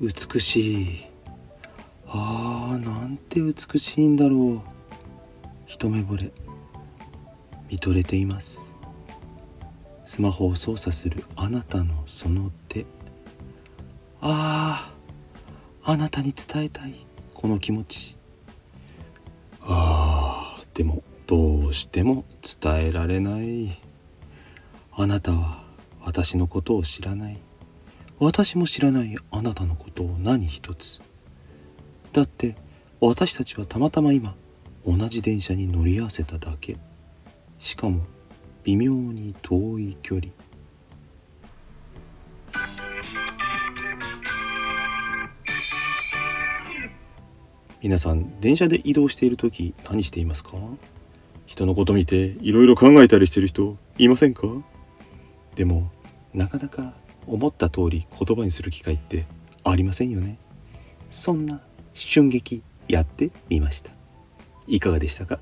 美しい。あーなんて美しいんだろう。一目惚れ。見とれています。スマホを操作するあなたのその手。あああなたに伝えたい。この気持ち。ああでもどうしても伝えられない。あなたは私のことを知らない。私も知らないあなたのことを何一つ。だって私たちはたまたま今同じ電車に乗り合わせただけ。しかも微妙に遠い距離。皆さん電車で移動している時何していますか？人のこと見ていろいろ考えたりしてる人いませんか？でもなかなか思った通り言葉にする機会ってありませんよね。そんな瞬撃やってみました。いかがでしたか？